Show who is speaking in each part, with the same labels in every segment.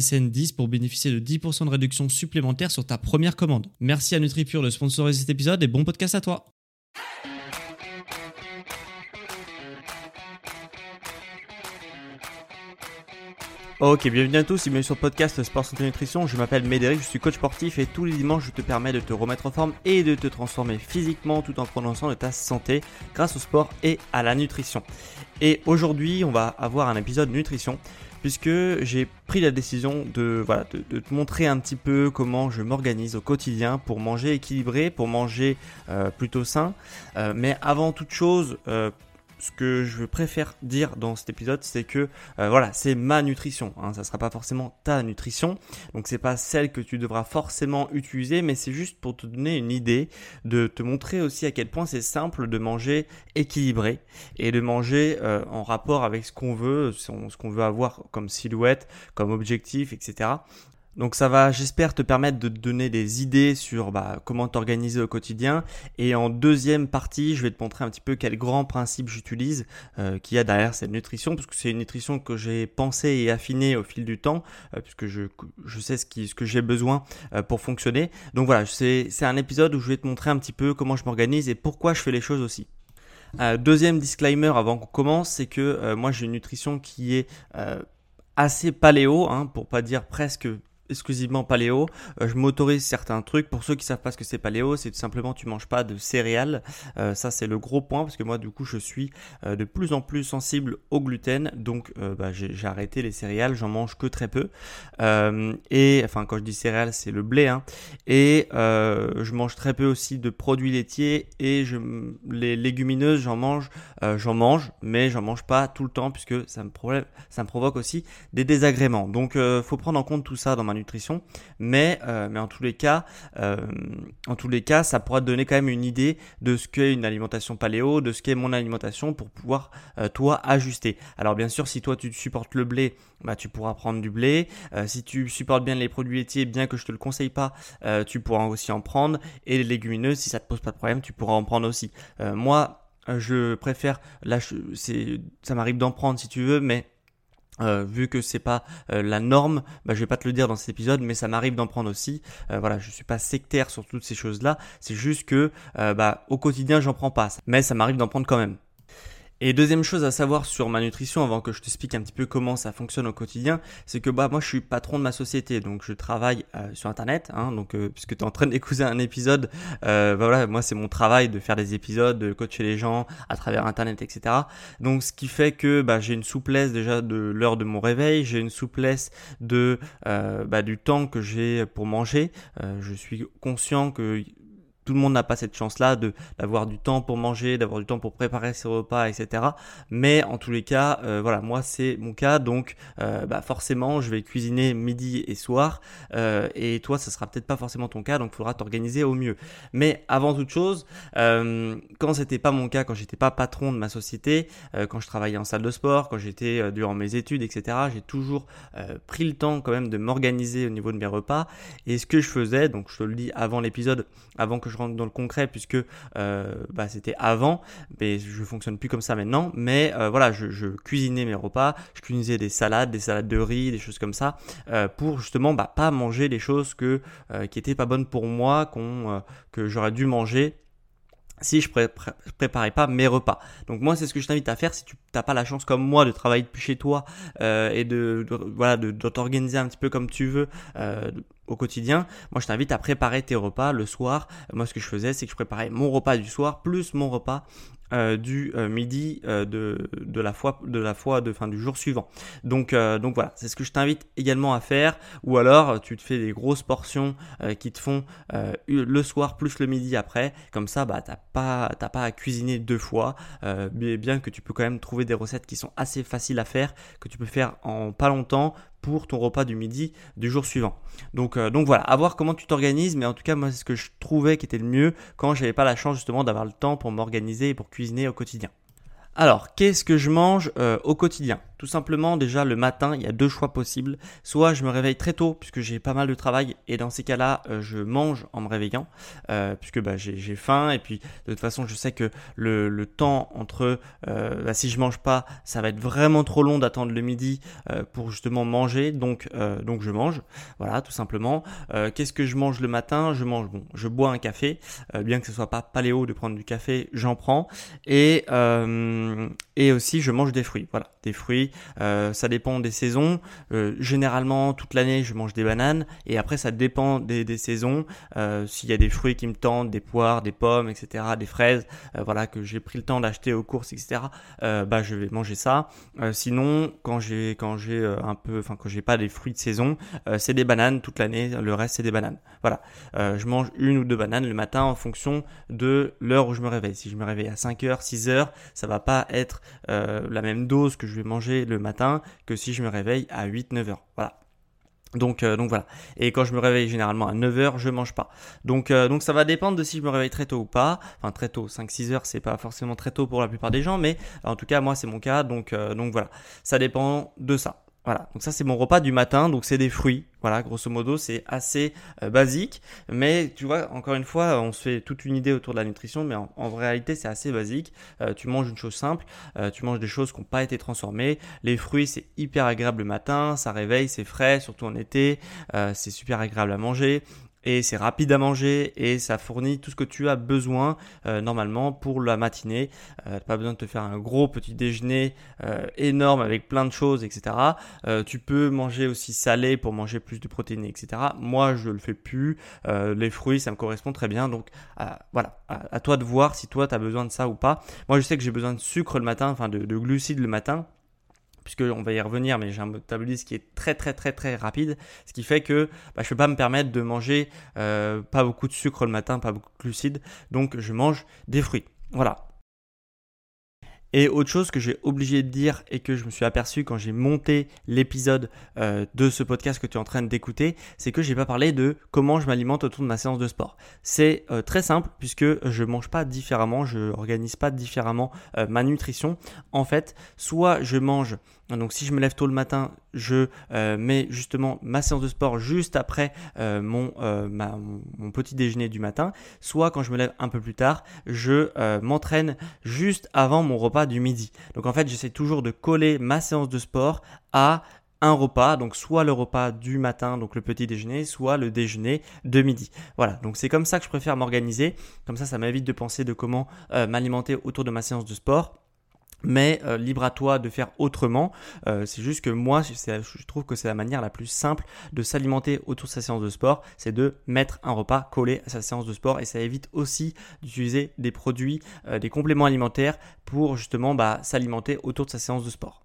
Speaker 1: SSN 10 pour bénéficier de 10% de réduction supplémentaire sur ta première commande. Merci à NutriPure de sponsoriser cet épisode et bon podcast à toi.
Speaker 2: Ok, bienvenue à tous et bienvenue sur le podcast Sport Santé Nutrition. Je m'appelle Médéric, je suis coach sportif et tous les dimanches je te permets de te remettre en forme et de te transformer physiquement tout en soin de ta santé grâce au sport et à la nutrition. Et aujourd'hui, on va avoir un épisode nutrition puisque j'ai pris la décision de, te montrer un petit peu comment je m'organise au quotidien pour manger équilibré, pour manger euh, plutôt sain. Euh, mais avant toute chose, euh, ce que je préfère dire dans cet épisode, c'est que euh, voilà, c'est ma nutrition. Hein, ça sera pas forcément ta nutrition, donc c'est pas celle que tu devras forcément utiliser, mais c'est juste pour te donner une idée, de te montrer aussi à quel point c'est simple de manger équilibré et de manger euh, en rapport avec ce qu'on veut, ce qu'on veut avoir comme silhouette, comme objectif, etc. Donc ça va, j'espère, te permettre de te donner des idées sur bah, comment t'organiser au quotidien. Et en deuxième partie, je vais te montrer un petit peu quels grands principes j'utilise, euh, qu'il y a derrière cette nutrition, parce que c'est une nutrition que j'ai pensée et affinée au fil du temps, euh, puisque je, je sais ce, qui, ce que j'ai besoin euh, pour fonctionner. Donc voilà, c'est un épisode où je vais te montrer un petit peu comment je m'organise et pourquoi je fais les choses aussi. Euh, deuxième disclaimer avant qu'on commence, c'est que moi j'ai une nutrition qui est assez paléo, hein, pour pas dire presque exclusivement paléo. Euh, je m'autorise certains trucs. Pour ceux qui savent pas ce que c'est paléo, c'est tout simplement tu manges pas de céréales. Euh, ça c'est le gros point parce que moi du coup je suis euh, de plus en plus sensible au gluten. Donc bah, j'ai arrêté les céréales, j'en mange que très peu. et enfin quand je dis céréales c'est le blé. Hein. et je mange très peu aussi de produits laitiers et les légumineuses j'en mange, j'en mange, mais j'en mange pas tout le temps puisque ça me, ça me provoque aussi des désagréments. Donc faut prendre en compte tout ça dans ma nutrition, mais, euh, mais en tous les cas, euh, en tous les cas, ça pourra te donner quand même une idée de ce qu'est une alimentation paléo, de ce qu'est mon alimentation pour pouvoir euh, toi ajuster. Alors bien sûr, si toi tu supportes le blé, bah tu pourras prendre du blé. si tu supportes bien les produits laitiers, bien que je te le conseille pas, tu pourras aussi en prendre. Et les légumineuses, si ça te pose pas de problème, tu pourras en prendre aussi. moi, je préfère, là, c'est, ça m'arrive d'en prendre si tu veux, mais euh, vu que c'est pas euh, la norme, bah, je vais pas te le dire dans cet épisode, mais ça m'arrive d'en prendre aussi. Euh, voilà, je suis pas sectaire sur toutes ces choses-là. C'est juste que bah, au quotidien j'en prends pas, mais ça m'arrive d'en prendre quand même. Et deuxième chose à savoir sur ma nutrition, avant que je t'explique un petit peu comment ça fonctionne au quotidien, c'est que bah moi je suis patron de ma société, donc je travaille euh, sur internet, hein, donc euh, puisque tu es en train d'écouter un épisode, euh, bah voilà, moi c'est mon travail de faire des épisodes, de coacher les gens à travers internet, etc. Donc ce qui fait que bah, j'ai une souplesse déjà de l'heure de mon réveil, j'ai une souplesse de bah, du temps que j'ai pour manger. je suis conscient que tout le monde n'a pas cette chance-là de d'avoir du temps pour manger, d'avoir du temps pour préparer ses repas, etc. Mais en tous les cas, euh, voilà, moi c'est mon cas, donc euh, bah forcément je vais cuisiner midi et soir, euh, et toi ça sera peut-être pas forcément ton cas, donc il faudra t'organiser au mieux. Mais avant toute chose, quand c'était pas mon cas, quand j'étais pas patron de ma société, quand je travaillais en salle de sport, quand j'étais durant mes études, etc. J'ai toujours pris le temps quand même de m'organiser au niveau de mes repas, et ce que je faisais, donc je te le dis avant l'épisode, avant que je rentre dans le concret puisque euh, bah, c'était avant, mais je fonctionne plus comme ça maintenant. Mais euh, voilà, je, cuisinais mes repas, je cuisinais des salades, des salades de riz, des choses comme ça, euh, pour justement bah, pas manger les choses qui étaient pas bonnes pour moi, que j'aurais dû manger si je, préparais pas mes repas. Donc moi c'est ce que je t'invite à faire si tu n'as pas la chance comme moi de travailler depuis chez toi et de, voilà de, t'organiser un petit peu comme tu veux au quotidien. Moi je t'invite à préparer tes repas le soir. Moi ce que je faisais c'est que je préparais mon repas du soir plus mon repas euh, du euh, midi euh, de, la fois de la fois de fin du jour suivant. Donc donc voilà, c'est ce que je t'invite également à faire. Ou alors tu te fais des grosses portions qui te font le soir plus le midi après. Comme ça, bah t'as pas t'as pas à cuisiner deux fois. bien que tu peux quand même trouver des recettes qui sont assez faciles à faire, que tu peux faire en pas longtemps pour ton repas du midi du jour suivant. Donc, euh, donc voilà, à voir comment tu t'organises, mais en tout cas, moi, c'est ce que je trouvais qui était le mieux quand j'avais pas la chance justement d'avoir le temps pour m'organiser et pour cuisiner au quotidien. Alors, qu'est-ce que je mange euh, au quotidien? Tout simplement, déjà le matin, il y a deux choix possibles. Soit je me réveille très tôt puisque j'ai pas mal de travail et dans ces cas-là, euh, je mange en me réveillant euh, puisque bah, j'ai faim et puis de toute façon, je sais que le, temps entre bah, si je mange pas, ça va être vraiment trop long d'attendre le midi pour justement manger, donc donc je mange. Voilà, tout simplement. qu'est-ce que je mange le matin? Je mange bon, je bois un café, bien que ce soit pas paléo de prendre du café, j'en prends et um, et aussi, je mange des fruits. Voilà, des fruits. Euh, ça dépend des saisons. Euh, généralement, toute l'année, je mange des bananes. Et après, ça dépend des, des saisons. S'il y a des fruits qui me tentent, des poires, des pommes, etc., des fraises, voilà, que j'ai pris le temps d'acheter aux courses, etc., bah, je vais manger ça. sinon, quand j'ai, quand j'ai un peu, enfin, quand j'ai pas des fruits de saison, c'est des bananes toute l'année. Le reste, c'est des bananes. Voilà. je mange une ou deux bananes le matin en fonction de l'heure où je me réveille. Si je me réveille à 5h, 6h, ça va pas être euh, la même dose que je vais manger le matin que si je me réveille à 8-9 heures. Voilà. Donc, euh, donc voilà. Et quand je me réveille généralement à 9h, je mange pas. Donc, euh, donc ça va dépendre de si je me réveille très tôt ou pas. Enfin très tôt, 5-6 heures, c'est pas forcément très tôt pour la plupart des gens, mais en tout cas moi c'est mon cas. Donc, donc voilà. Ça dépend de ça. Voilà, donc ça c'est mon repas du matin, donc c'est des fruits. Voilà, grosso modo, c'est assez euh, basique, mais tu vois, encore une fois, on se fait toute une idée autour de la nutrition, mais en, réalité c'est assez basique. Euh, tu manges une chose simple, euh, tu manges des choses qui n'ont pas été transformées. Les fruits, c'est hyper agréable le matin, ça réveille, c'est frais, surtout en été, c'est super agréable à manger et c'est rapide à manger et ça fournit tout ce que tu as besoin euh, normalement pour la matinée. Euh, pas besoin de te faire un gros petit déjeuner euh, énorme avec plein de choses, etc. Euh, tu peux manger aussi salé pour manger plus de protéines, etc. Moi, je le fais plus. les fruits, ça me correspond très bien. Donc voilà, à, toi de voir si toi tu as besoin de ça ou pas. Moi, je sais que j'ai besoin de sucre le matin, enfin de, de glucides le matin puisqu'on va y revenir, mais j'ai un métabolisme qui est très très très très rapide, ce qui fait que bah, je ne peux pas me permettre de manger euh, pas beaucoup de sucre le matin, pas beaucoup de glucides, donc je mange des fruits. Voilà, et autre chose que j'ai obligé de dire et que je me suis aperçu quand j'ai monté l'épisode euh, de ce podcast que tu es en train d'écouter, c'est que j'ai pas parlé de comment je m'alimente autour de ma séance de sport. C'est euh, très simple puisque je mange pas différemment, je organise pas différemment euh, ma nutrition. En fait, soit je mange donc si je me lève tôt le matin, je euh, mets justement ma séance de sport juste après euh, euh, mon, petit déjeuner du matin. Soit quand je me lève un peu plus tard, je m'entraîne juste avant mon repas du midi. Donc en fait, j'essaie toujours de coller ma séance de sport à un repas, donc soit le repas du matin, donc le petit déjeuner, soit le déjeuner de midi. Voilà, donc c'est comme ça que je préfère m'organiser. Comme ça, ça m'évite de penser de comment m'alimenter autour de ma séance de sport mais euh, libre à toi de faire autrement. Euh, c'est juste que moi, je trouve que c'est la manière la plus simple de s'alimenter autour de sa séance de sport, c'est de mettre un repas collé à sa séance de sport et ça évite aussi d'utiliser des produits, euh, des compléments alimentaires pour justement bah, s'alimenter autour de sa séance de sport.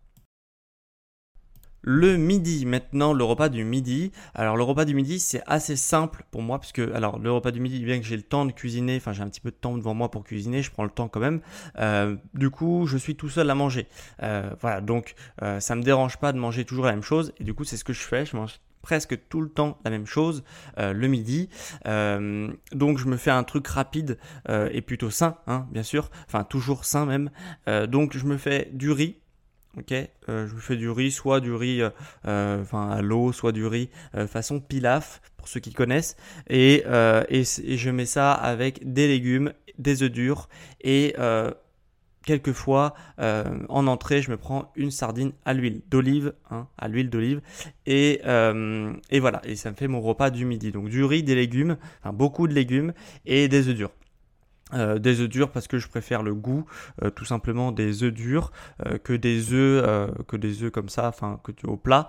Speaker 2: Le midi, maintenant le repas du midi. Alors le repas du midi c'est assez simple pour moi puisque alors le repas du midi bien que j'ai le temps de cuisiner, enfin j'ai un petit peu de temps devant moi pour cuisiner, je prends le temps quand même. Euh, du coup je suis tout seul à manger. Euh, voilà donc euh, ça me dérange pas de manger toujours la même chose et du coup c'est ce que je fais. Je mange presque tout le temps la même chose le midi. donc je me fais un truc rapide et plutôt sain, hein, bien sûr, enfin toujours sain même. donc je me fais du riz Ok, euh, je fais du riz, soit du riz euh, euh, enfin à l'eau, soit du riz façon pilaf pour ceux qui connaissent, et, et, je mets ça avec des légumes, des œufs durs et quelquefois en entrée je me prends une sardine à l'huile d'olive, hein, à l'huile d'olive. Et, et voilà et ça me fait mon repas du midi. Donc du riz, des légumes, beaucoup de légumes et des œufs durs. Euh, des œufs durs parce que je préfère le goût euh, tout simplement des œufs durs euh, que des œufs que des œufs comme ça enfin que tu au plat.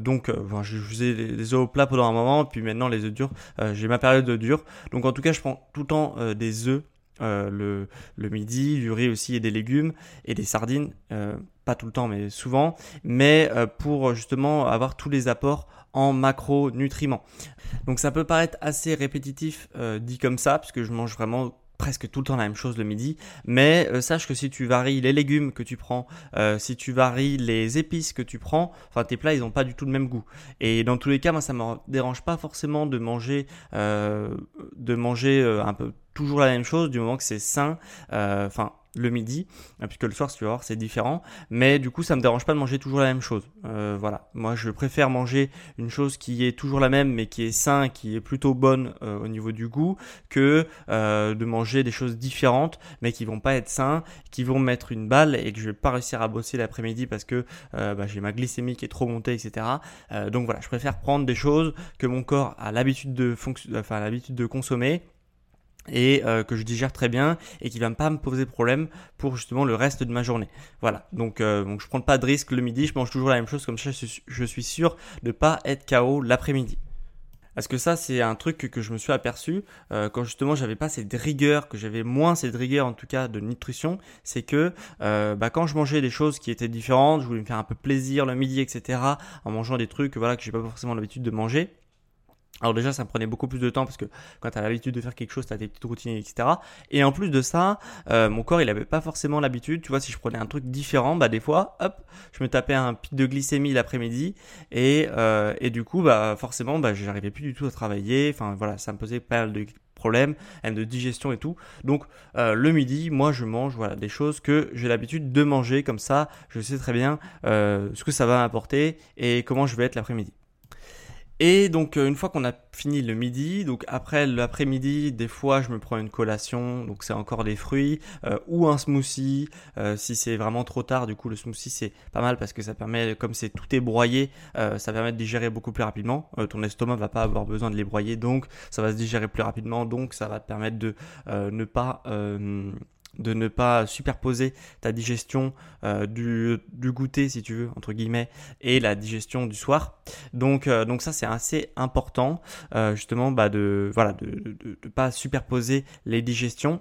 Speaker 2: Donc enfin, je faisais les, œufs au plat pendant un moment puis maintenant les œufs durs j'ai ma période de dur. Donc en tout cas je prends tout le temps des œufs le, le midi du riz aussi et des légumes et des sardines pas tout le temps mais souvent mais pour justement avoir tous les apports en macronutriments. Donc ça peut paraître assez répétitif dit comme ça puisque je mange vraiment presque tout le temps la même chose le midi, mais euh, sache que si tu varies les légumes que tu prends, euh, si tu varies les épices que tu prends, enfin tes plats ils n'ont pas du tout le même goût. Et dans tous les cas, moi ça me dérange pas forcément de manger, euh, de manger un peu toujours la même chose du moment que c'est sain. Enfin le midi, euh, puisque le soir, si tu vas voir, c'est différent. Mais du coup, ça me dérange pas de manger toujours la même chose. Euh, voilà. Moi, je préfère manger une chose qui est toujours la même, mais qui est sain, qui est plutôt bonne euh, au niveau du goût, que de manger des choses différentes, mais qui vont pas être sains, qui vont mettre une balle et que je vais pas réussir à bosser l'après-midi parce que bah, j'ai ma glycémie qui est trop montée, etc. donc voilà, je préfère prendre des choses que mon corps a l'habitude de, enfin, l'habitude de consommer et euh, que je digère très bien et qui va pas me poser problème pour justement le reste de ma journée. Voilà, donc, euh, donc je prends pas de risque le midi, je mange toujours la même chose comme ça je suis sûr de pas être KO l'après-midi. Parce que ça, c'est un truc que, je me suis aperçu euh, quand justement j'avais pas cette rigueur, que j'avais moins cette rigueur en tout cas de nutrition, c'est que bah, quand je mangeais des choses qui étaient différentes, je voulais me faire un peu plaisir le midi, etc., en mangeant des trucs voilà que j'ai pas forcément l'habitude de manger. Alors déjà, ça me prenait beaucoup plus de temps parce que quand tu l'habitude de faire quelque chose, tu as tes petites routines, etc. Et en plus de ça, euh, mon corps, il avait pas forcément l'habitude. Tu vois, si je prenais un truc différent, bah des fois, hop, je me tapais un pic de glycémie l'après-midi et, euh, et du coup, bah forcément, bah j'arrivais plus du tout à travailler. Enfin voilà, ça me posait pas mal de problèmes, de digestion et tout. Donc euh, le midi, moi, je mange voilà des choses que j'ai l'habitude de manger comme ça. Je sais très bien ce que ça va m'apporter et comment je vais être l'après-midi. Et donc euh, une fois qu'on a fini le midi, donc après l'après-midi, des fois je me prends une collation, donc c'est encore des fruits euh, ou un smoothie. Euh, si c'est vraiment trop tard, du coup le smoothie c'est pas mal parce que ça permet, comme c'est tout est broyé, ça permet de digérer beaucoup plus rapidement. ton estomac va pas avoir besoin de les broyer, donc ça va se digérer plus rapidement, donc ça va te permettre de ne pas de ne pas superposer ta digestion euh, du, goûter, si tu veux, entre guillemets, et la digestion du soir. Donc, euh, donc ça, c'est assez important, euh, justement, bah, de voilà, de ne pas superposer les digestions.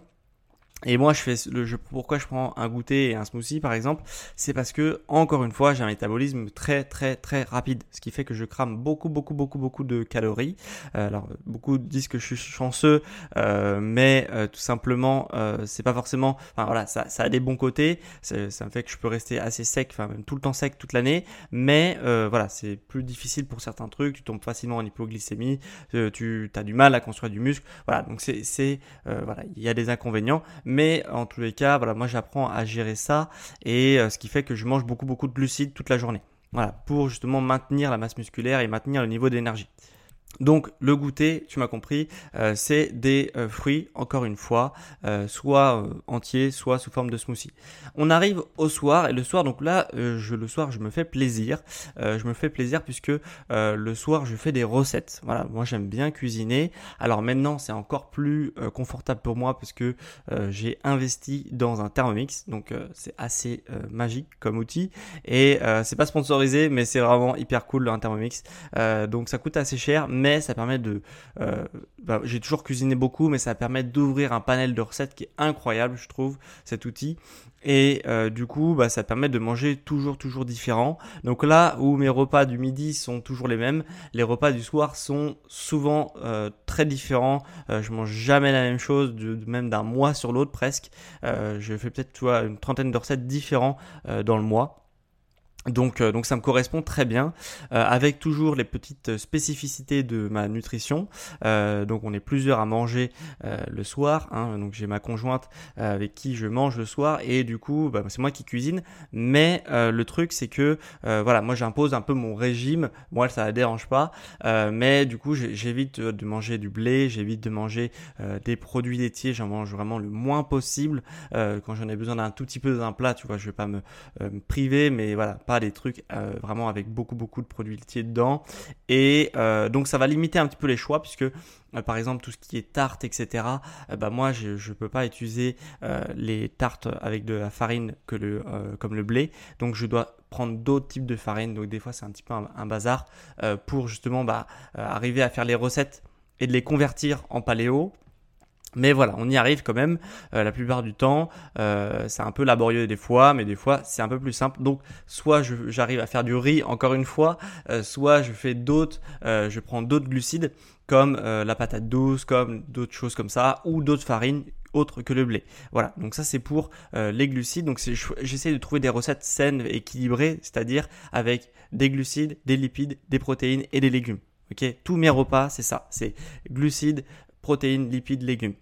Speaker 2: Et moi, je fais le jeu. Pourquoi je prends un goûter et un smoothie, par exemple, c'est parce que encore une fois, j'ai un métabolisme très très très rapide, ce qui fait que je crame beaucoup beaucoup beaucoup beaucoup de calories. Euh, alors, beaucoup disent que je suis chanceux, euh, mais euh, tout simplement, c'est pas forcément. Enfin voilà, ça, ça a des bons côtés. Ça me fait que je peux rester assez sec, enfin même tout le temps sec toute l'année. Mais voilà, c'est plus difficile pour certains trucs. Tu tombes facilement en hypoglycémie, tu as du mal à construire du muscle. Voilà, donc c'est voilà, il y a des inconvénients. Mais en tous les cas, voilà, moi j'apprends à gérer ça et euh, ce qui fait que je mange beaucoup beaucoup de glucides toute la journée. Voilà, pour justement maintenir la masse musculaire et maintenir le niveau d'énergie. Donc le goûter, tu m'as compris, euh, c'est des euh, fruits, encore une fois, euh, soit entiers, soit sous forme de smoothie. On arrive au soir, et le soir, donc là, je, le soir, je me fais plaisir. je me fais plaisir puisque le soir, je fais des recettes. Voilà, moi j'aime bien cuisiner. Alors maintenant, c'est encore plus confortable pour moi parce que j'ai investi dans un Thermomix, donc c'est assez magique comme outil. Et c'est pas sponsorisé, mais c'est vraiment hyper cool un Thermomix. donc ça coûte assez cher, ça permet de... Euh, bah, j'ai toujours cuisiné beaucoup, mais ça permet d'ouvrir un panel de recettes qui est incroyable, je trouve, cet outil. Et euh, du coup, bah, ça permet de manger toujours, toujours différent. Donc là où mes repas du midi sont toujours les mêmes, les repas du soir sont souvent euh, très différents. je mange jamais la même chose, de, même d'un mois sur l'autre presque. je fais peut-être une trentaine de recettes différentes dans le mois. Donc, euh, donc ça me correspond très bien, euh, avec toujours les petites spécificités de ma nutrition. Euh, donc on est plusieurs à manger le soir. Hein, donc j'ai ma conjointe avec qui je mange le soir et du coup bah, c'est moi qui cuisine. Mais le truc c'est que voilà, moi j'impose un peu mon régime. Moi ça ne dérange pas, mais du coup j'évite de manger du blé, j'évite de manger des produits laitiers. J'en mange vraiment le moins possible. quand j'en ai besoin d'un tout petit peu d'un plat, tu vois, je vais pas me, me priver, mais voilà, pas des trucs vraiment avec beaucoup beaucoup de produits laitiers dedans. Et donc ça va limiter un petit peu les choix puisque par exemple tout ce qui est tarte, etc. bah moi je ne peux pas utiliser les tartes avec de la farine que le, comme le blé. Donc je dois prendre d'autres types de farine. Donc des fois c'est un petit peu un, bazar pour justement bah, arriver à faire les recettes et de les convertir en paléo. Mais voilà, on y arrive quand même euh, la plupart du temps. Euh, c'est un peu laborieux des fois, mais des fois c'est un peu plus simple. Donc soit j'arrive à faire du riz encore une fois, euh, soit je fais d'autres, je prends d'autres glucides comme la patate douce, comme d'autres choses comme ça, ou d'autres farines autres que le blé. Voilà, donc ça c'est pour les glucides. Donc j'essaie de trouver des recettes saines équilibrées, c'est-à-dire avec des glucides, des lipides, des protéines et des légumes. Ok, tous mes repas, c'est ça, c'est glucides, protéines, lipides, légumes.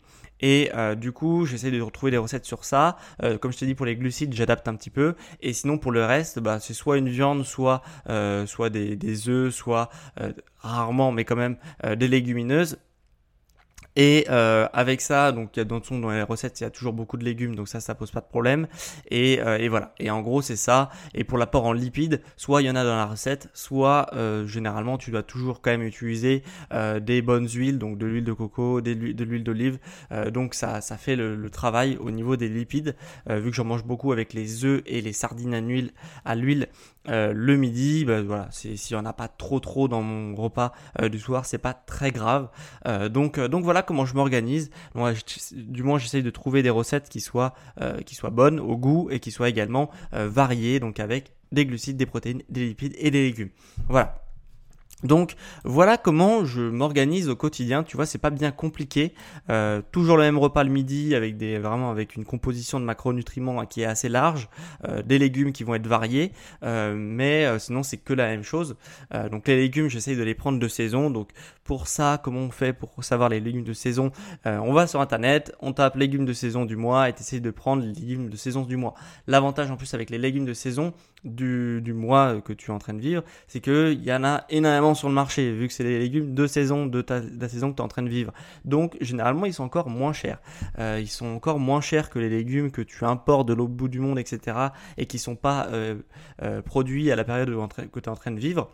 Speaker 2: Et euh, du coup, j'essaie de retrouver des recettes sur ça. Euh, comme je te dis, pour les glucides, j'adapte un petit peu. Et sinon, pour le reste, bah, c'est soit une viande, soit, euh, soit des, des œufs, soit rarement, mais quand même des légumineuses. Et euh, avec ça, donc y a dans, dans les recettes, il y a toujours beaucoup de légumes, donc ça, ça pose pas de problème. Et, euh, et voilà. Et en gros, c'est ça. Et pour l'apport en lipides, soit il y en a dans la recette, soit euh, généralement tu dois toujours quand même utiliser euh, des bonnes huiles, donc de l'huile de coco, de l'huile d'olive. Euh, donc ça, ça fait le, le, travail au niveau des lipides. vu que j'en mange beaucoup avec les œufs et les sardines à l'huile, à l'huile le midi, bah, voilà, s'il y en a pas trop trop dans mon repas du soir, c'est pas très grave. donc donc voilà comment je m'organise. Moi, du moins, j'essaye de trouver des recettes qui soient, euh, qui soient bonnes au goût et qui soient également euh, variées, donc avec des glucides, des protéines, des lipides et des légumes. Voilà. Donc voilà comment je m'organise au quotidien. Tu vois, c'est pas bien compliqué. Euh, toujours le même repas le midi avec des vraiment avec une composition de macronutriments qui est assez large, euh, des légumes qui vont être variés, euh, mais sinon c'est que la même chose. donc les légumes, j'essaye de les prendre de saison. Donc pour ça, comment on fait pour savoir les légumes de saison? On va sur internet, on tape légumes de saison du mois et essaye de prendre les légumes de saison du mois. L'avantage en plus avec les légumes de saison du, du mois que tu es en train de vivre, c'est qu'il y en a énormément sur le marché, vu que c'est les légumes de saison, de, ta, la saison que tu es en train de vivre. Donc, généralement, ils sont encore moins chers. Euh, ils sont encore moins chers que les légumes que tu importes de l'autre bout du monde, etc. et qui sont pas euh, euh, produits à la période que tu es en train de vivre.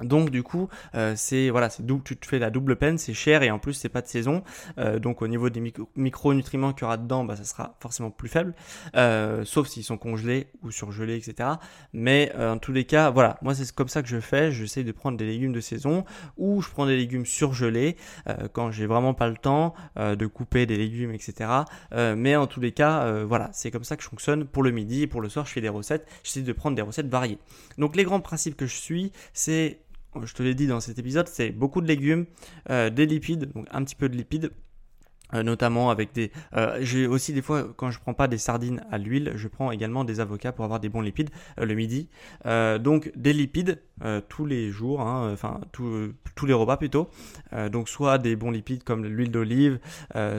Speaker 2: Donc du coup, euh, c'est voilà, c'est tu te fais la double peine, c'est cher et en plus c'est pas de saison. Euh, donc au niveau des micronutriments qu'il y aura dedans, bah, ça sera forcément plus faible, euh, sauf s'ils sont congelés ou surgelés, etc. Mais en tous les cas, voilà, moi c'est comme ça que je fais. J'essaie de prendre des légumes de saison ou je prends des légumes surgelés quand j'ai vraiment pas le temps de couper des légumes, etc. mais en tous les cas, voilà, c'est comme ça que je fonctionne pour le midi et pour le soir. Je fais des recettes. J'essaie de prendre des recettes variées. Donc les grands principes que je suis, c'est je te l'ai dit dans cet épisode, c'est beaucoup de légumes, euh, des lipides, donc un petit peu de lipides, euh, notamment avec des. Euh, j'ai aussi des fois quand je prends pas des sardines à l'huile, je prends également des avocats pour avoir des bons lipides le midi. donc des lipides tous les jours, hein, enfin tous les repas plutôt. donc soit des bons lipides comme l'huile d'olive,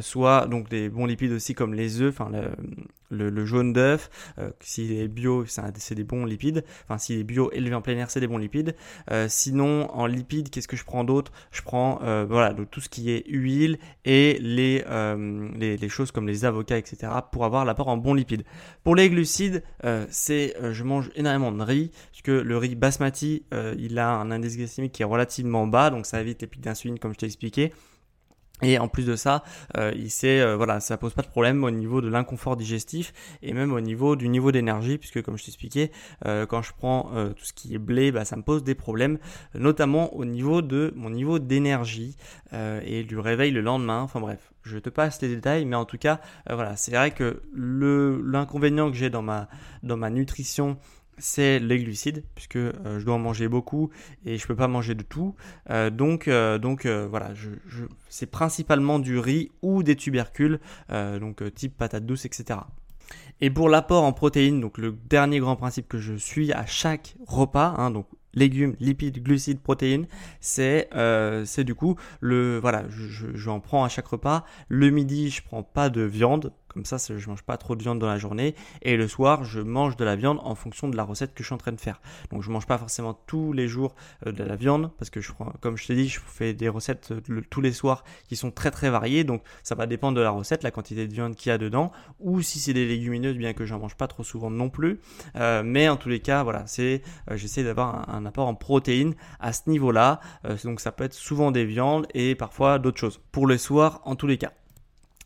Speaker 2: soit donc des bons lipides aussi comme les œufs, enfin le, jaune d'œuf, euh, s'il est bio, c'est des bons lipides. Enfin, s'il est bio élevé en plein air, c'est des bons lipides. Euh, sinon, en lipides, qu'est-ce que je prends d'autre? Je prends euh, voilà tout ce qui est huile et les, les, choses comme les avocats, etc. pour avoir l'apport en bons lipides. Pour les glucides, c'est je mange énormément de riz puisque le riz basmati, il a un indice glycémique qui est relativement bas, donc ça évite les pics d'insuline comme je t'ai expliqué. Et en plus de ça, euh, il sait, euh, voilà, ça pose pas de problème au niveau de l'inconfort digestif et même au niveau du niveau d'énergie, puisque comme je t'expliquais, euh, quand je prends euh, tout ce qui est blé, bah, ça me pose des problèmes, notamment au niveau de mon niveau d'énergie et du réveil le lendemain. Enfin bref, je te passe les détails, mais en tout cas, voilà, c'est vrai que l'inconvénient que j'ai dans ma dans ma nutrition c'est les glucides, puisque euh, je dois en manger beaucoup et je peux pas manger de tout. Euh, donc, euh, voilà, c'est principalement du riz ou des tubercules, donc type patate douce, etc. Et pour l'apport en protéines, donc le dernier grand principe que je suis à chaque repas, hein, donc légumes, lipides, glucides, protéines, c'est du coup le voilà, je, je, prends à chaque repas. Le midi, je prends pas de viande comme ça, je mange pas trop de viande dans la journée. Et le soir, je mange de la viande en fonction de la recette que je suis en train de faire. Donc je mange pas forcément tous les jours euh, de la viande parce que comme je t'ai dit, je fais des recettes euh, tous les soirs qui sont très très variées. Donc ça va dépendre de la recette, la quantité de viande qu'il y a dedans, ou si c'est des légumineuses, bien que j'en mange pas trop souvent non plus. Euh, mais en tous les cas, voilà, c'est j'essaie d'avoir un, apport en protéines à ce niveau-là. donc ça peut être souvent des viandes et parfois d'autres choses. Pour le soir, en tous les cas.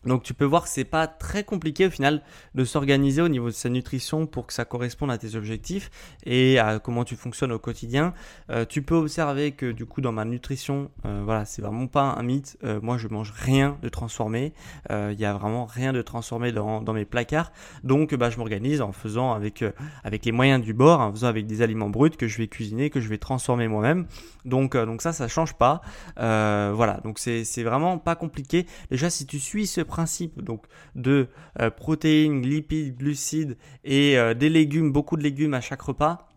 Speaker 2: Donc tu peux voir que c'est pas très compliqué au final de s'organiser au niveau de sa nutrition pour que ça corresponde à tes objectifs et à comment tu fonctionnes au quotidien. Euh, tu peux observer que du coup dans ma nutrition, euh, voilà, c'est vraiment pas un mythe. Euh, moi je mange rien de transformé. Il y a vraiment rien de transformé dans, dans mes placards. Donc bah, je m'organise en faisant avec avec les moyens du bord, en faisant avec des aliments bruts que je vais cuisiner, que je vais transformer moi-même. Donc donc ça ça change pas. voilà donc c'est vraiment pas compliqué. Déjà si tu suis ce donc de euh, protéines, lipides, glucides et euh, des légumes, beaucoup de légumes à chaque repas,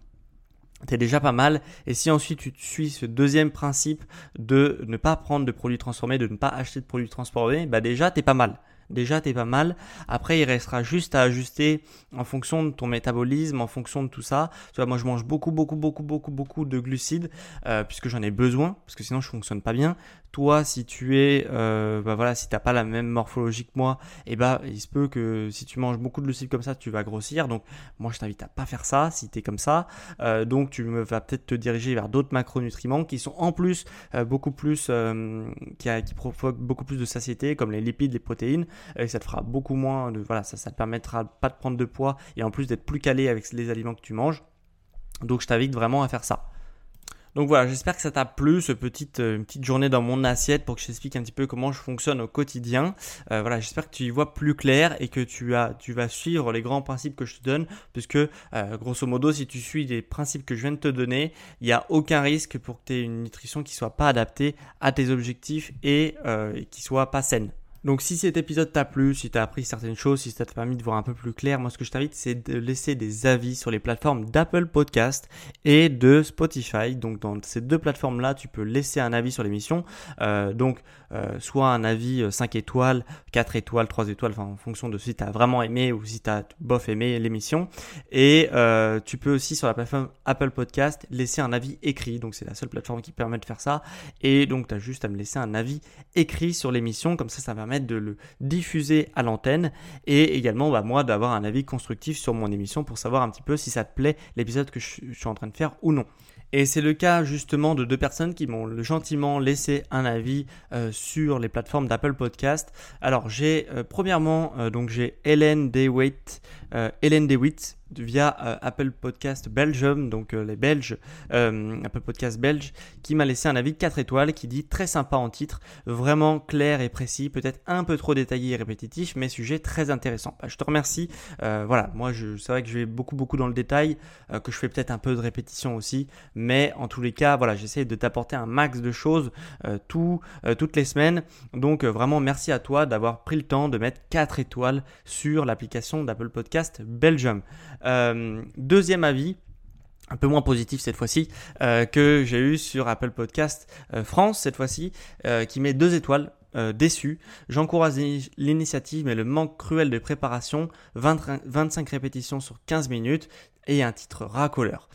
Speaker 2: c'est déjà pas mal. Et si ensuite tu suis ce deuxième principe de ne pas prendre de produits transformés, de ne pas acheter de produits transformés, bah déjà t'es pas mal. Déjà, t'es pas mal. Après, il restera juste à ajuster en fonction de ton métabolisme, en fonction de tout ça. Tu moi, je mange beaucoup, beaucoup, beaucoup, beaucoup, beaucoup de glucides euh, puisque j'en ai besoin, parce que sinon, je fonctionne pas bien. Toi, si tu es, euh, bah voilà, si t'as pas la même morphologie que moi, et eh bah, il se peut que si tu manges beaucoup de glucides comme ça, tu vas grossir. Donc, moi, je t'invite à pas faire ça si t'es comme ça. Euh, donc, tu vas peut-être te diriger vers d'autres macronutriments qui sont en plus euh, beaucoup plus, qui, qui provoquent beaucoup plus de satiété, comme les lipides, les protéines et ça te fera beaucoup moins de voilà, ça, ça te permettra pas de prendre de poids et en plus d'être plus calé avec les aliments que tu manges. Donc je t'invite vraiment à faire ça. Donc voilà, j'espère que ça t'a plu, ce petite, euh, petite journée dans mon assiette pour que je t'explique un petit peu comment je fonctionne au quotidien. Euh, voilà, j'espère que tu y vois plus clair et que tu, as, tu vas suivre les grands principes que je te donne, puisque euh, grosso modo, si tu suis les principes que je viens de te donner, il n'y a aucun risque pour que tu aies une nutrition qui soit pas adaptée à tes objectifs et, et qui soit pas saine. Donc si cet épisode t'a plu, si t'as appris certaines choses, si ça t'a permis de voir un peu plus clair, moi ce que je t'invite c'est de laisser des avis sur les plateformes d'Apple Podcast et de Spotify. Donc dans ces deux plateformes là, tu peux laisser un avis sur l'émission. Euh, donc euh, soit un avis 5 euh, étoiles, 4 étoiles, 3 étoiles, enfin en fonction de si t'as vraiment aimé ou si t'as bof aimé l'émission. Et tu peux aussi sur la plateforme Apple Podcast laisser un avis écrit. Donc c'est la seule plateforme qui permet de faire ça. Et donc tu as juste à me laisser un avis écrit sur l'émission. Comme ça, ça permet de le diffuser à l'antenne et également bah, moi d'avoir un avis constructif sur mon émission pour savoir un petit peu si ça te plaît l'épisode que je suis en train de faire ou non. Et c'est le cas justement de deux personnes qui m'ont gentiment laissé un avis euh, sur les plateformes d'Apple Podcast. Alors j'ai euh, premièrement euh, donc j'ai Hélène DeWitt, Hélène DeWitt via euh, Apple Podcast Belgium, donc euh, les Belges, euh, Apple Podcast Belge, qui m'a laissé un avis de 4 étoiles qui dit très sympa en titre, vraiment clair et précis, peut-être un peu trop détaillé et répétitif, mais sujet très intéressant. Bah, je te remercie. voilà, moi c'est vrai que je vais beaucoup beaucoup dans le détail, que je fais peut-être un peu de répétition aussi, mais en tous les cas, voilà, j'essaie de t'apporter un max de choses tout, toutes les semaines. Donc vraiment merci à toi d'avoir pris le temps de mettre 4 étoiles sur l'application d'Apple Podcast Belgium. Euh, deuxième avis, un peu moins positif cette fois-ci, euh, que j'ai eu sur Apple Podcast euh, France cette fois-ci, qui met deux étoiles. déçu. J'encourage l'initiative, mais le manque cruel de préparation, 25 répétitions sur 15 minutes et un titre racoleur.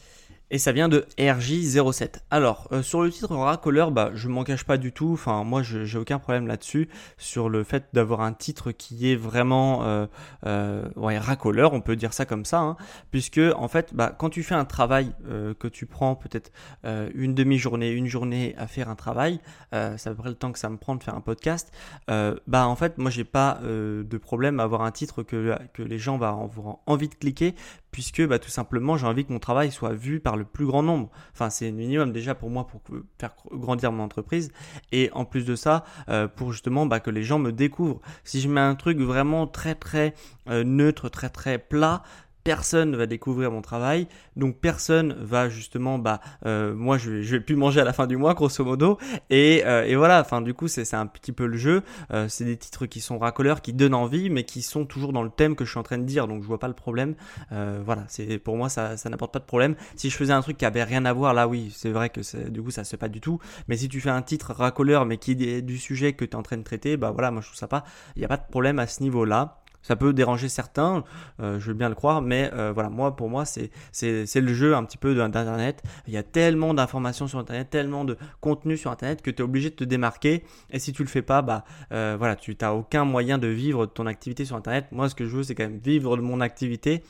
Speaker 2: Et ça vient de RJ07. Alors, euh, sur le titre racoleur, bah, je m'en cache pas du tout. Enfin, moi, j'ai aucun problème là-dessus. Sur le fait d'avoir un titre qui est vraiment euh, euh, ouais, racoleur, on peut dire ça comme ça. Hein, puisque, en fait, bah, quand tu fais un travail que tu prends peut-être une demi-journée, une journée à faire un travail, c'est à peu près le temps que ça me prend de faire un podcast. bah, en fait, moi, j'ai pas de problème à avoir un titre que, que les gens vont avoir envie de cliquer puisque bah, tout simplement j'ai envie que mon travail soit vu par le plus grand nombre. Enfin c'est le minimum déjà pour moi pour faire grandir mon entreprise et en plus de ça euh, pour justement bah, que les gens me découvrent. Si je mets un truc vraiment très très euh, neutre, très très plat, personne va découvrir mon travail, donc personne va justement, bah, euh, moi je vais, plus manger à la fin du mois, grosso modo, et, euh, voilà, enfin du coup c'est un petit peu le jeu, euh, c'est des titres qui sont racoleurs, qui donnent envie, mais qui sont toujours dans le thème que je suis en train de dire, donc je vois pas le problème, voilà, c'est pour moi ça, ça n'apporte pas de problème. Si je faisais un truc qui avait rien à voir, là oui, c'est vrai que du coup ça se fait pas du tout, mais si tu fais un titre racoleur, mais qui est du sujet que tu es en train de traiter, bah voilà, moi je trouve ça pas, il n'y a pas de problème à ce niveau-là Ça peut déranger certains, euh, je veux bien le croire, mais euh, voilà, moi, pour moi, c'est, le jeu un petit peu d'Internet. Il y a tellement d'informations sur Internet, tellement de contenu sur Internet que tu es obligé de te démarquer. Et si tu le fais pas, bah euh, voilà, tu n'as aucun moyen de vivre ton activité sur Internet. Moi, ce que je veux, c'est quand même vivre mon activité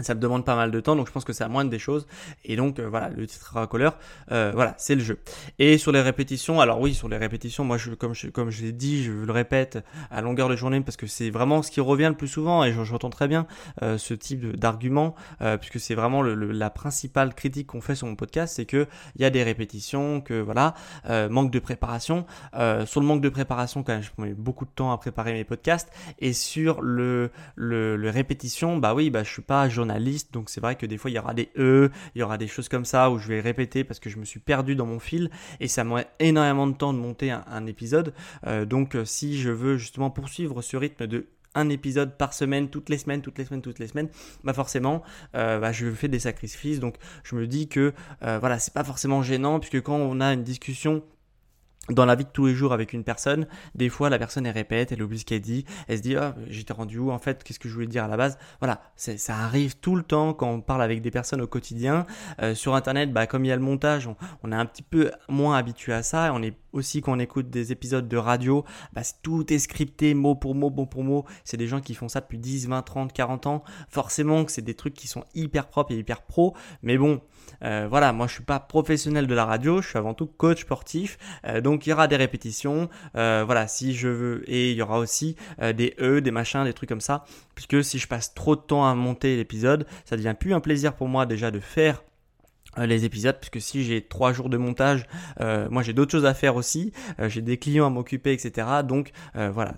Speaker 2: ça me demande pas mal de temps, donc je pense que c'est la moindre des choses. Et donc euh, voilà, le titre racoleur, euh, voilà, c'est le jeu. Et sur les répétitions, alors oui, sur les répétitions, moi, je, comme je, comme je l'ai dit, je le répète à longueur de journée parce que c'est vraiment ce qui revient le plus souvent et j'entends très bien euh, ce type d'argument puisque c'est vraiment le, la principale critique qu'on fait sur mon podcast, c'est que il y a des répétitions, que voilà, manque de préparation. sur le manque de préparation, quand même, je prends beaucoup de temps à préparer mes podcasts et sur le le, le répétition, bah oui, bah je suis pas donc c'est vrai que des fois il y aura des E, il y aura des choses comme ça où je vais répéter parce que je me suis perdu dans mon fil et ça m'aurait énormément de temps de monter un, épisode. Euh, donc euh, si je veux justement poursuivre ce rythme de un épisode par semaine, toutes les semaines, toutes les semaines, toutes les semaines, bah forcément, euh, bah je fais des sacrifices. Donc je me dis que voilà, c'est pas forcément gênant puisque quand on a une discussion dans la vie de tous les jours avec une personne, des fois la personne elle répète, elle oublie ce qu'elle dit, elle se dit ah j'étais rendu où en fait, qu'est-ce que je voulais dire à la base? Voilà, ça arrive tout le temps quand on parle avec des personnes au quotidien. Euh, sur internet, bah comme il y a le montage, on, on est un petit peu moins habitué à ça. On est aussi quand on écoute des épisodes de radio, bah, tout est scripté mot pour mot, mot pour mot. C'est des gens qui font ça depuis 10, 20, 30, 40 ans. Forcément que c'est des trucs qui sont hyper propres et hyper pro. Mais bon, euh, voilà, moi je suis pas professionnel de la radio, je suis avant tout coach sportif. Euh, donc il y aura des répétitions. Euh, voilà, si je veux. Et il y aura aussi des E, des machins, des trucs comme ça. Puisque si je passe trop de temps à monter l'épisode, ça devient plus un plaisir pour moi déjà de faire les épisodes puisque si j'ai trois jours de montage moi j'ai d'autres choses à faire aussi. J'ai des clients à m'occuper etc donc voilà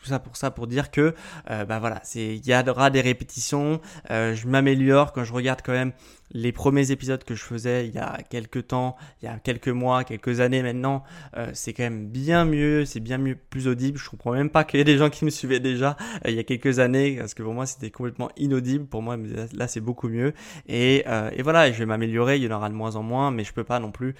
Speaker 2: tout ça pour ça pour dire que euh, bah voilà c'est il y aura des répétitions. Euh, je m'améliore quand je regarde quand même les premiers épisodes que je faisais il y a quelques temps il y a quelques mois quelques années maintenant. Euh, c'est quand même bien mieux c'est bien mieux plus audible. Je comprends même pas qu'il y ait des gens qui me suivaient déjà il y a quelques années parce que pour moi c'était complètement inaudible. Pour moi là c'est beaucoup mieux. Et, et voilà je vais m'améliorer. Il y en aura de moins en moins mais je peux pas non plus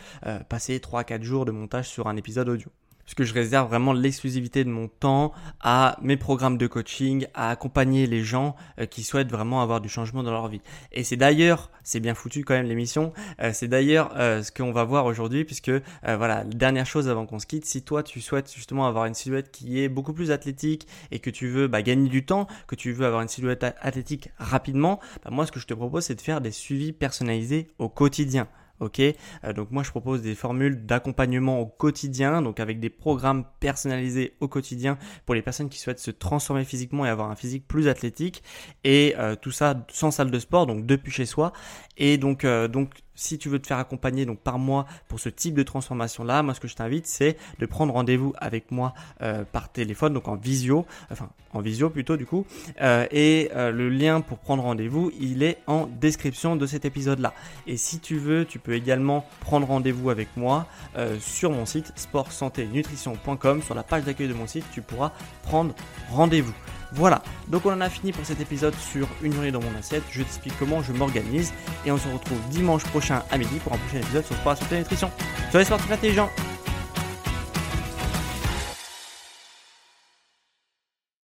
Speaker 2: passer 3-4 jours de montage sur un épisode audio puisque je réserve vraiment l'exclusivité de mon temps à mes programmes de coaching, à accompagner les gens euh, qui souhaitent vraiment avoir du changement dans leur vie. Et c'est d'ailleurs, c'est bien foutu quand même l'émission, euh, c'est d'ailleurs euh, ce qu'on va voir aujourd'hui, puisque voilà, dernière chose avant qu'on se quitte, si toi tu souhaites justement avoir une silhouette qui est beaucoup plus athlétique et que tu veux bah, gagner du temps, que tu veux avoir une silhouette athlétique rapidement, bah, moi ce que je te propose c'est de faire des suivis personnalisés au quotidien. Ok, euh, donc moi je propose des formules d'accompagnement au quotidien, donc avec des programmes personnalisés au quotidien pour les personnes qui souhaitent se transformer physiquement et avoir un physique plus athlétique, et euh, tout ça sans salle de sport, donc depuis chez soi. Et donc, euh, donc si tu veux te faire accompagner donc par moi pour ce type de transformation là, moi ce que je t'invite c'est de prendre rendez-vous avec moi euh, par téléphone, donc en visio, enfin en visio plutôt du coup, euh, et euh, le lien pour prendre rendez-vous il est en description de cet épisode là. Et si tu veux, tu peux également prendre rendez-vous avec moi sur mon site sport santé nutrition.com sur la page d'accueil de mon site, tu pourras prendre rendez-vous. Voilà, donc on en a fini pour cet épisode sur une journée dans mon assiette. Je t'explique comment je m'organise et on se retrouve dimanche prochain à midi pour un prochain épisode sur Sport Santé Nutrition. Les sportifs intelligents